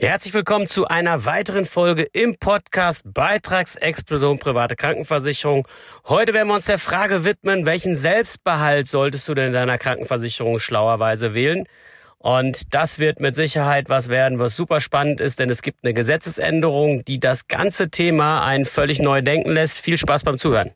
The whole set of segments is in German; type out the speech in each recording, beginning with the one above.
Herzlich willkommen zu einer weiteren Folge im Podcast Beitragsexplosion private Krankenversicherung. Heute werden wir uns der Frage widmen, welchen Selbstbehalt solltest du denn in deiner Krankenversicherung schlauerweise wählen? Und das wird mit Sicherheit was werden, was super spannend ist, denn es gibt eine Gesetzesänderung, die das ganze Thema ein völlig neu denken lässt. Viel Spaß beim Zuhören.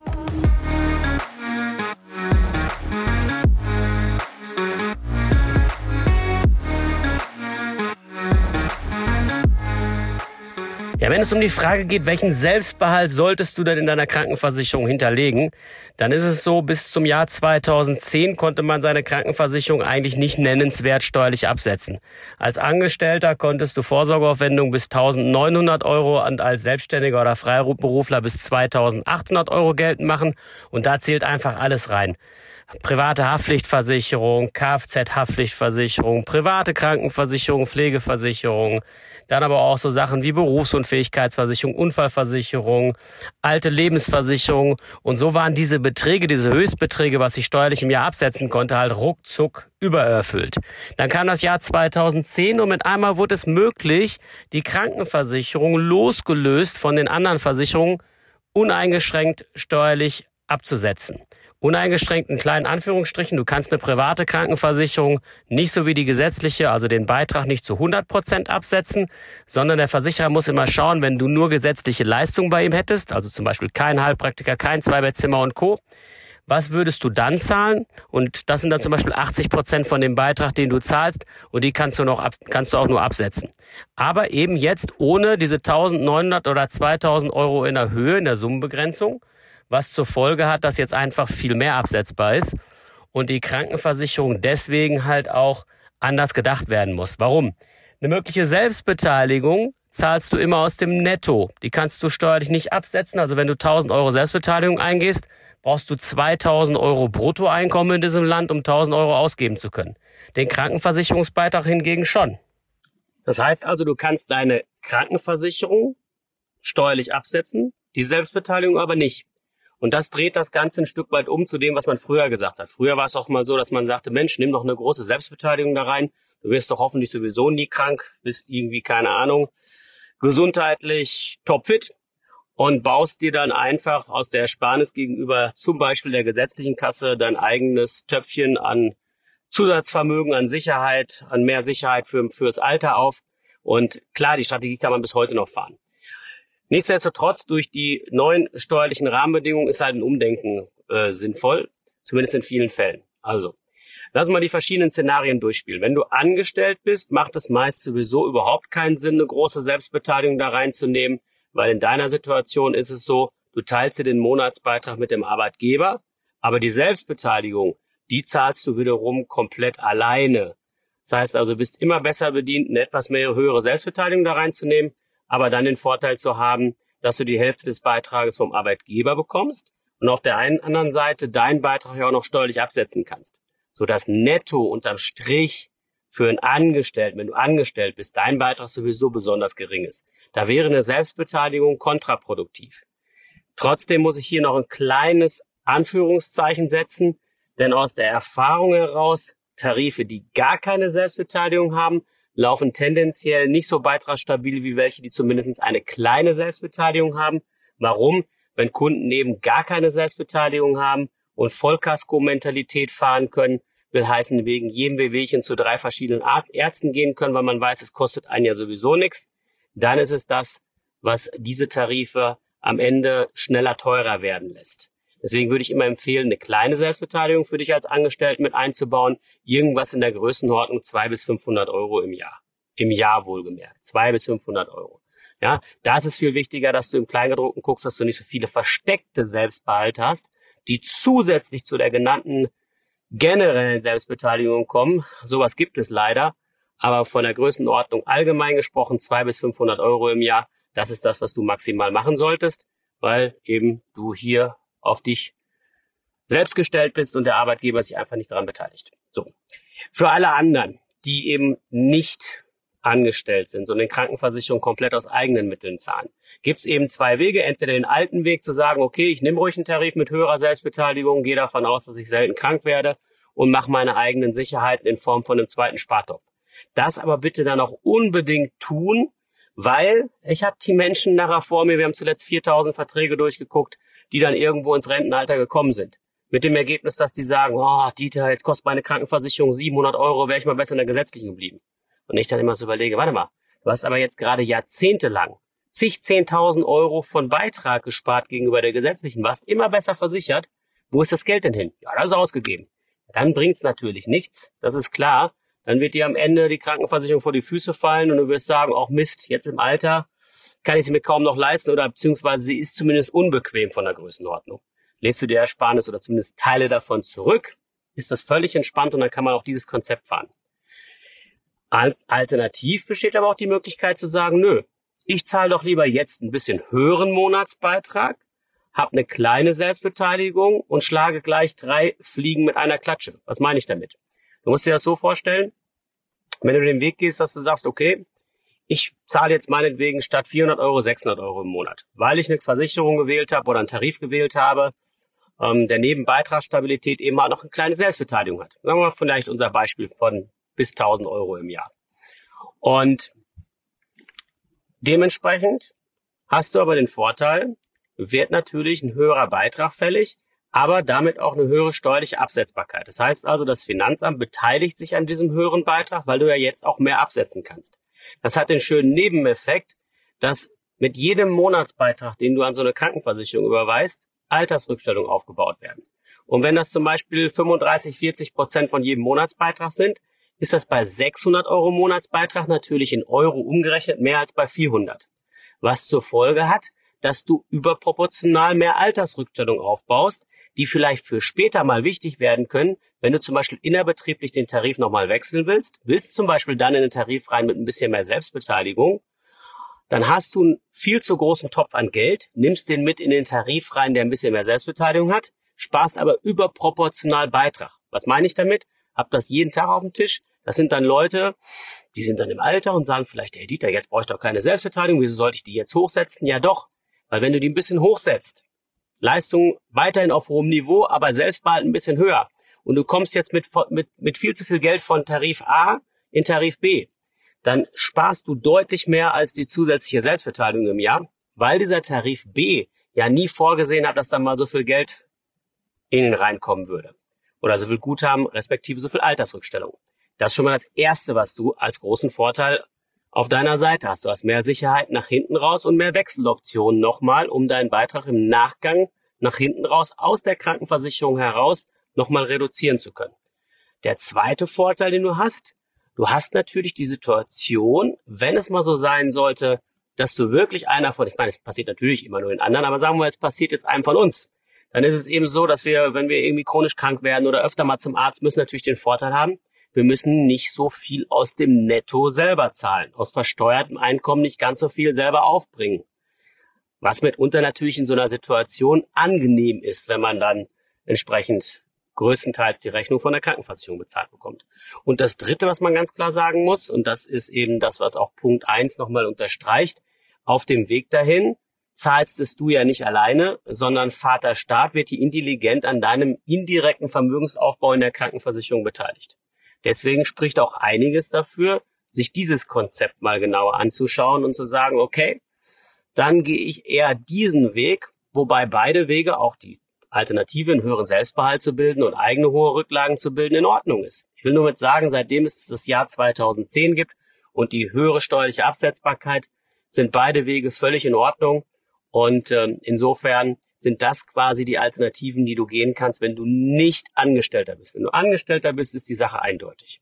Ja, wenn es um die Frage geht, welchen Selbstbehalt solltest du denn in deiner Krankenversicherung hinterlegen, dann ist es so, bis zum Jahr 2010 konnte man seine Krankenversicherung eigentlich nicht nennenswert steuerlich absetzen. Als Angestellter konntest du Vorsorgeaufwendungen bis 1900 Euro und als Selbstständiger oder Freiberufler bis 2800 Euro geltend machen und da zählt einfach alles rein private Haftpflichtversicherung, Kfz-Haftpflichtversicherung, private Krankenversicherung, Pflegeversicherung, dann aber auch so Sachen wie Berufsunfähigkeitsversicherung, Unfallversicherung, alte Lebensversicherung. Und so waren diese Beträge, diese Höchstbeträge, was ich steuerlich im Jahr absetzen konnte, halt ruckzuck übererfüllt. Dann kam das Jahr 2010 und mit einmal wurde es möglich, die Krankenversicherung losgelöst von den anderen Versicherungen uneingeschränkt steuerlich abzusetzen uneingeschränkt in kleinen Anführungsstrichen. Du kannst eine private Krankenversicherung nicht so wie die gesetzliche, also den Beitrag nicht zu 100 Prozent absetzen, sondern der Versicherer muss immer schauen, wenn du nur gesetzliche Leistungen bei ihm hättest, also zum Beispiel kein Heilpraktiker, kein Zweibettzimmer und Co., was würdest du dann zahlen? Und das sind dann zum Beispiel 80 Prozent von dem Beitrag, den du zahlst. Und die kannst du noch ab, kannst du auch nur absetzen. Aber eben jetzt ohne diese 1900 oder 2000 Euro in der Höhe, in der Summenbegrenzung, was zur Folge hat, dass jetzt einfach viel mehr absetzbar ist und die Krankenversicherung deswegen halt auch anders gedacht werden muss. Warum? Eine mögliche Selbstbeteiligung zahlst du immer aus dem Netto. Die kannst du steuerlich nicht absetzen. Also wenn du 1000 Euro Selbstbeteiligung eingehst, brauchst du 2000 Euro Bruttoeinkommen in diesem Land, um 1000 Euro ausgeben zu können. Den Krankenversicherungsbeitrag hingegen schon. Das heißt also, du kannst deine Krankenversicherung steuerlich absetzen, die Selbstbeteiligung aber nicht. Und das dreht das Ganze ein Stück weit um zu dem, was man früher gesagt hat. Früher war es auch mal so, dass man sagte, Mensch, nimm doch eine große Selbstbeteiligung da rein. Du wirst doch hoffentlich sowieso nie krank, bist irgendwie, keine Ahnung, gesundheitlich topfit und baust dir dann einfach aus der Ersparnis gegenüber zum Beispiel der gesetzlichen Kasse dein eigenes Töpfchen an Zusatzvermögen, an Sicherheit, an mehr Sicherheit für, fürs Alter auf. Und klar, die Strategie kann man bis heute noch fahren. Nichtsdestotrotz, durch die neuen steuerlichen Rahmenbedingungen ist halt ein Umdenken äh, sinnvoll, zumindest in vielen Fällen. Also, lass mal die verschiedenen Szenarien durchspielen. Wenn du angestellt bist, macht es meist sowieso überhaupt keinen Sinn, eine große Selbstbeteiligung da reinzunehmen, weil in deiner Situation ist es so, du teilst dir den Monatsbeitrag mit dem Arbeitgeber, aber die Selbstbeteiligung, die zahlst du wiederum komplett alleine. Das heißt also, du bist immer besser bedient, eine etwas mehr höhere Selbstbeteiligung da reinzunehmen, aber dann den Vorteil zu haben, dass du die Hälfte des Beitrages vom Arbeitgeber bekommst und auf der einen anderen Seite deinen Beitrag ja auch noch steuerlich absetzen kannst. So dass netto unterm Strich für einen Angestellten, wenn du angestellt bist, dein Beitrag sowieso besonders gering ist. Da wäre eine Selbstbeteiligung kontraproduktiv. Trotzdem muss ich hier noch ein kleines Anführungszeichen setzen, denn aus der Erfahrung heraus, Tarife, die gar keine Selbstbeteiligung haben, laufen tendenziell nicht so beitragsstabil wie welche, die zumindest eine kleine Selbstbeteiligung haben. Warum? Wenn Kunden eben gar keine Selbstbeteiligung haben und Vollkasko-Mentalität fahren können, will heißen, wegen jedem Wehwehchen zu drei verschiedenen Ärzten gehen können, weil man weiß, es kostet einen ja sowieso nichts, dann ist es das, was diese Tarife am Ende schneller teurer werden lässt. Deswegen würde ich immer empfehlen, eine kleine Selbstbeteiligung für dich als Angestellten mit einzubauen. Irgendwas in der Größenordnung zwei bis 500 Euro im Jahr. Im Jahr wohlgemerkt. Zwei bis 500 Euro. Ja, da ist es viel wichtiger, dass du im Kleingedruckten guckst, dass du nicht so viele versteckte Selbstbehalte hast, die zusätzlich zu der genannten generellen Selbstbeteiligung kommen. Sowas gibt es leider. Aber von der Größenordnung allgemein gesprochen, zwei bis 500 Euro im Jahr, das ist das, was du maximal machen solltest, weil eben du hier auf dich selbst gestellt bist und der Arbeitgeber sich einfach nicht daran beteiligt. So. Für alle anderen, die eben nicht angestellt sind, sondern Krankenversicherung komplett aus eigenen Mitteln zahlen, gibt es eben zwei Wege. Entweder den alten Weg zu sagen, okay, ich nehme ruhig einen Tarif mit höherer Selbstbeteiligung, gehe davon aus, dass ich selten krank werde und mache meine eigenen Sicherheiten in Form von einem zweiten Spartopf. Das aber bitte dann auch unbedingt tun, weil ich habe die Menschen nachher vor mir, wir haben zuletzt 4000 Verträge durchgeguckt, die dann irgendwo ins Rentenalter gekommen sind. Mit dem Ergebnis, dass die sagen, oh, Dieter, jetzt kostet meine Krankenversicherung 700 Euro, wäre ich mal besser in der gesetzlichen geblieben. Und ich dann immer so überlege, warte mal, du hast aber jetzt gerade jahrzehntelang zig, zehntausend Euro von Beitrag gespart gegenüber der gesetzlichen, warst immer besser versichert. Wo ist das Geld denn hin? Ja, das ist ausgegeben. Dann bringt's natürlich nichts, das ist klar. Dann wird dir am Ende die Krankenversicherung vor die Füße fallen und du wirst sagen, auch Mist, jetzt im Alter kann ich sie mir kaum noch leisten oder beziehungsweise sie ist zumindest unbequem von der Größenordnung. Lässt du dir Ersparnis oder zumindest Teile davon zurück, ist das völlig entspannt und dann kann man auch dieses Konzept fahren. Alternativ besteht aber auch die Möglichkeit zu sagen, nö, ich zahle doch lieber jetzt ein bisschen höheren Monatsbeitrag, habe eine kleine Selbstbeteiligung und schlage gleich drei Fliegen mit einer Klatsche. Was meine ich damit? Du musst dir das so vorstellen, wenn du den Weg gehst, dass du sagst, okay, ich zahle jetzt meinetwegen statt 400 Euro 600 Euro im Monat, weil ich eine Versicherung gewählt habe oder einen Tarif gewählt habe, ähm, der neben Beitragsstabilität eben auch noch eine kleine Selbstbeteiligung hat. Sagen wir mal vielleicht unser Beispiel von bis 1000 Euro im Jahr. Und dementsprechend hast du aber den Vorteil, wird natürlich ein höherer Beitrag fällig, aber damit auch eine höhere steuerliche Absetzbarkeit. Das heißt also, das Finanzamt beteiligt sich an diesem höheren Beitrag, weil du ja jetzt auch mehr absetzen kannst. Das hat den schönen Nebeneffekt, dass mit jedem Monatsbeitrag, den du an so eine Krankenversicherung überweist, Altersrückstellungen aufgebaut werden. Und wenn das zum Beispiel 35, 40 Prozent von jedem Monatsbeitrag sind, ist das bei 600 Euro Monatsbeitrag natürlich in Euro umgerechnet mehr als bei 400. Was zur Folge hat, dass du überproportional mehr Altersrückstellung aufbaust, die vielleicht für später mal wichtig werden können, wenn du zum Beispiel innerbetrieblich den Tarif nochmal wechseln willst, willst zum Beispiel dann in den Tarif rein mit ein bisschen mehr Selbstbeteiligung, dann hast du einen viel zu großen Topf an Geld, nimmst den mit in den Tarif rein, der ein bisschen mehr Selbstbeteiligung hat, sparst aber überproportional Beitrag. Was meine ich damit? Hab das jeden Tag auf dem Tisch. Das sind dann Leute, die sind dann im Alter und sagen vielleicht, hey Dieter, jetzt brauche ich doch keine Selbstbeteiligung, wieso sollte ich die jetzt hochsetzen? Ja doch, weil wenn du die ein bisschen hochsetzt, Leistung weiterhin auf hohem Niveau, aber Selbstbehalt ein bisschen höher. Und du kommst jetzt mit, mit, mit viel zu viel Geld von Tarif A in Tarif B. Dann sparst du deutlich mehr als die zusätzliche Selbstbeteiligung im Jahr, weil dieser Tarif B ja nie vorgesehen hat, dass da mal so viel Geld in ihn reinkommen würde. Oder so viel Guthaben, respektive so viel Altersrückstellung. Das ist schon mal das Erste, was du als großen Vorteil auf deiner Seite hast. Du hast mehr Sicherheit nach hinten raus und mehr Wechseloptionen nochmal, um deinen Beitrag im Nachgang nach hinten raus aus der Krankenversicherung heraus nochmal reduzieren zu können. Der zweite Vorteil, den du hast, du hast natürlich die Situation, wenn es mal so sein sollte, dass du wirklich einer von, ich meine, es passiert natürlich immer nur in anderen, aber sagen wir, es passiert jetzt einem von uns. Dann ist es eben so, dass wir, wenn wir irgendwie chronisch krank werden oder öfter mal zum Arzt müssen, natürlich den Vorteil haben, wir müssen nicht so viel aus dem Netto selber zahlen, aus versteuertem Einkommen nicht ganz so viel selber aufbringen. Was mitunter natürlich in so einer Situation angenehm ist, wenn man dann entsprechend größtenteils die Rechnung von der Krankenversicherung bezahlt bekommt. Und das Dritte, was man ganz klar sagen muss, und das ist eben das, was auch Punkt eins nochmal unterstreicht, auf dem Weg dahin zahlst es du ja nicht alleine, sondern Vater Staat wird hier intelligent an deinem indirekten Vermögensaufbau in der Krankenversicherung beteiligt. Deswegen spricht auch einiges dafür, sich dieses Konzept mal genauer anzuschauen und zu sagen, okay, dann gehe ich eher diesen Weg, wobei beide Wege, auch die Alternative, einen höheren Selbstbehalt zu bilden und eigene hohe Rücklagen zu bilden, in Ordnung ist. Ich will nur mit sagen, seitdem es das Jahr 2010 gibt und die höhere steuerliche Absetzbarkeit, sind beide Wege völlig in Ordnung. Und äh, insofern sind das quasi die Alternativen, die du gehen kannst, wenn du nicht Angestellter bist. Wenn du Angestellter bist, ist die Sache eindeutig.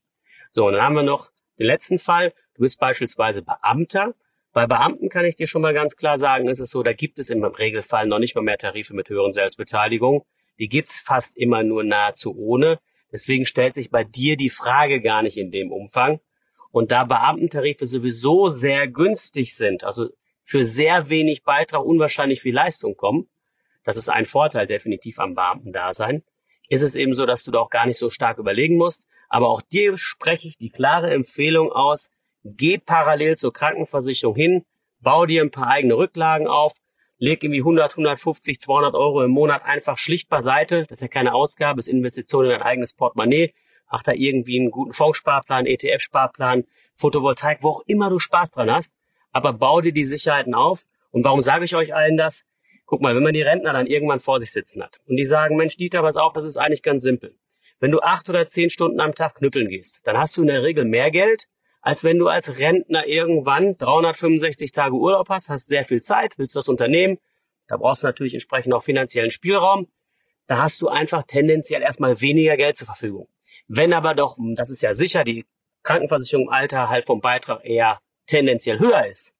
So, und dann haben wir noch den letzten Fall. Du bist beispielsweise Beamter. Bei Beamten kann ich dir schon mal ganz klar sagen, ist es so, da gibt es im Regelfall noch nicht mal mehr Tarife mit höheren Selbstbeteiligung. Die gibt's fast immer nur nahezu ohne. Deswegen stellt sich bei dir die Frage gar nicht in dem Umfang. Und da Beamtentarife sowieso sehr günstig sind, also für sehr wenig Beitrag unwahrscheinlich viel Leistung kommen, das ist ein Vorteil definitiv am Beamtendasein. Ist es eben so, dass du da auch gar nicht so stark überlegen musst. Aber auch dir spreche ich die klare Empfehlung aus, geh parallel zur Krankenversicherung hin, bau dir ein paar eigene Rücklagen auf, leg irgendwie 100, 150, 200 Euro im Monat einfach schlicht beiseite. Das ist ja keine Ausgabe, ist Investition in dein eigenes Portemonnaie. Mach da irgendwie einen guten Fondssparplan, ETF-Sparplan, Photovoltaik, wo auch immer du Spaß dran hast. Aber bau dir die Sicherheiten auf. Und warum sage ich euch allen das? Guck mal, wenn man die Rentner dann irgendwann vor sich sitzen hat und die sagen, Mensch, Dieter, pass auf, das ist eigentlich ganz simpel. Wenn du acht oder zehn Stunden am Tag knüppeln gehst, dann hast du in der Regel mehr Geld, als wenn du als Rentner irgendwann 365 Tage Urlaub hast, hast sehr viel Zeit, willst was unternehmen. Da brauchst du natürlich entsprechend auch finanziellen Spielraum. Da hast du einfach tendenziell erstmal weniger Geld zur Verfügung. Wenn aber doch, das ist ja sicher, die Krankenversicherung im Alter halt vom Beitrag eher tendenziell höher ist,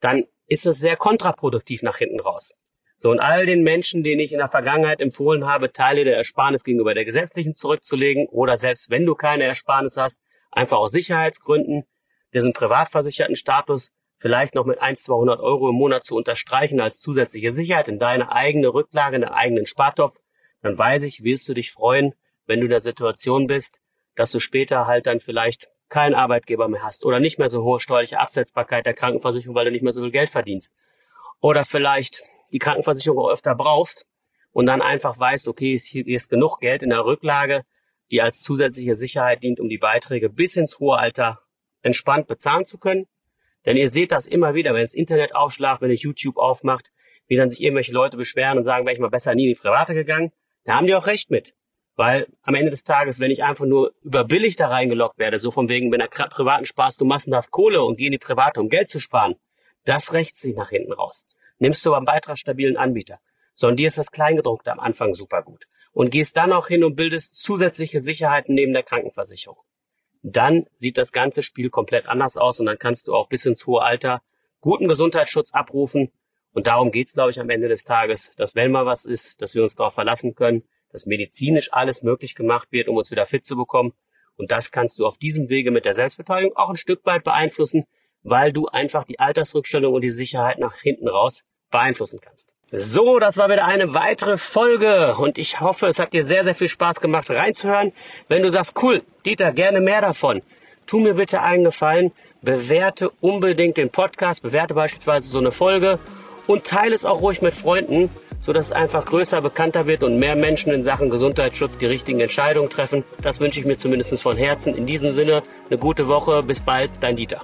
dann ist es sehr kontraproduktiv nach hinten raus. So, und all den Menschen, denen ich in der Vergangenheit empfohlen habe, Teile der Ersparnis gegenüber der gesetzlichen zurückzulegen oder selbst wenn du keine Ersparnis hast, einfach aus Sicherheitsgründen. Diesen privatversicherten Status. Vielleicht noch mit 1, 200 Euro im Monat zu unterstreichen als zusätzliche Sicherheit in deine eigene Rücklage, in deinen eigenen Spartopf, dann weiß ich, wirst du dich freuen, wenn du in der Situation bist, dass du später halt dann vielleicht keinen Arbeitgeber mehr hast oder nicht mehr so hohe steuerliche Absetzbarkeit der Krankenversicherung, weil du nicht mehr so viel Geld verdienst. Oder vielleicht die Krankenversicherung öfter brauchst und dann einfach weißt, okay, hier ist genug Geld in der Rücklage, die als zusätzliche Sicherheit dient, um die Beiträge bis ins hohe Alter entspannt bezahlen zu können. Denn ihr seht das immer wieder, wenn das Internet aufschlagt, wenn ihr YouTube aufmacht, wie dann sich irgendwelche Leute beschweren und sagen, wäre ich mal besser nie in die Private gegangen. Da haben die auch recht mit. Weil am Ende des Tages, wenn ich einfach nur überbilligt da reingelockt werde, so von wegen, wenn er privaten sparst du massenhaft Kohle und geh in die Private, um Geld zu sparen, das rächt sich nach hinten raus nimmst du beim beitragsstabilen Anbieter. Sondern dir ist das Kleingedruckte am Anfang super gut. Und gehst dann auch hin und bildest zusätzliche Sicherheiten neben der Krankenversicherung. Dann sieht das ganze Spiel komplett anders aus und dann kannst du auch bis ins hohe Alter guten Gesundheitsschutz abrufen. Und darum geht's, glaube ich, am Ende des Tages, dass wenn mal was ist, dass wir uns darauf verlassen können, dass medizinisch alles möglich gemacht wird, um uns wieder fit zu bekommen. Und das kannst du auf diesem Wege mit der Selbstbeteiligung auch ein Stück weit beeinflussen, weil du einfach die Altersrückstellung und die Sicherheit nach hinten raus beeinflussen kannst. So, das war wieder eine weitere Folge und ich hoffe, es hat dir sehr, sehr viel Spaß gemacht reinzuhören. Wenn du sagst, cool, Dieter, gerne mehr davon, tu mir bitte einen Gefallen, bewerte unbedingt den Podcast, bewerte beispielsweise so eine Folge und teile es auch ruhig mit Freunden, so dass es einfach größer, bekannter wird und mehr Menschen in Sachen Gesundheitsschutz die richtigen Entscheidungen treffen. Das wünsche ich mir zumindest von Herzen. In diesem Sinne, eine gute Woche, bis bald, dein Dieter.